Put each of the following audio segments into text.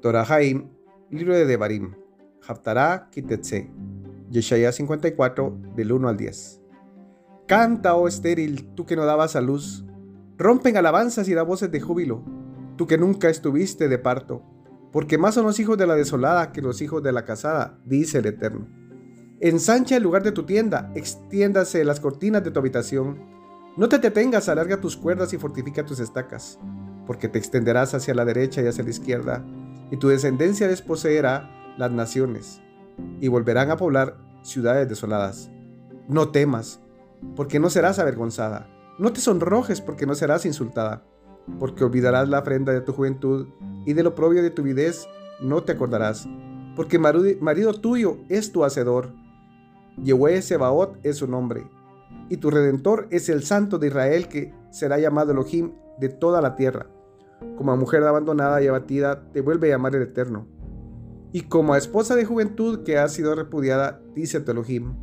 Torahaim, libro de Devarim, Haftarah Kitetse, Yeshaya 54, del 1 al 10. Canta, oh estéril, tú que no dabas a luz, rompen alabanzas y da voces de júbilo, tú que nunca estuviste de parto, porque más son los hijos de la desolada que los hijos de la casada, dice el Eterno. Ensancha el lugar de tu tienda, extiéndase las cortinas de tu habitación. No te detengas, alarga tus cuerdas y fortifica tus estacas, porque te extenderás hacia la derecha y hacia la izquierda, y tu descendencia desposeerá las naciones, y volverán a poblar ciudades desoladas. No temas, porque no serás avergonzada. No te sonrojes, porque no serás insultada, porque olvidarás la ofrenda de tu juventud, y de lo propio de tu videz no te acordarás, porque marido tuyo es tu hacedor Yehue Sebaot es su nombre, y tu redentor es el Santo de Israel que será llamado Elohim de toda la tierra. Como a mujer abandonada y abatida, te vuelve a llamar el Eterno. Y como a esposa de juventud que ha sido repudiada, dice tu Elohim,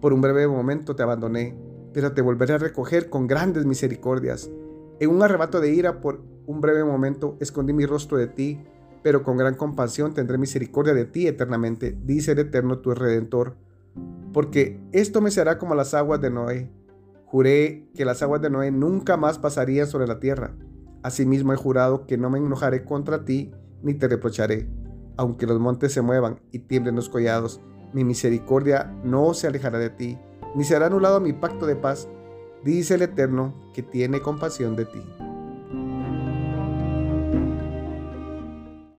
por un breve momento te abandoné, pero te volveré a recoger con grandes misericordias. En un arrebato de ira por un breve momento escondí mi rostro de ti, pero con gran compasión tendré misericordia de ti eternamente, dice el Eterno tu Redentor porque esto me será como las aguas de Noé. Juré que las aguas de Noé nunca más pasarían sobre la tierra. Asimismo he jurado que no me enojaré contra ti ni te reprocharé. Aunque los montes se muevan y tiemblen los collados, mi misericordia no se alejará de ti, ni será anulado mi pacto de paz, dice el Eterno que tiene compasión de ti.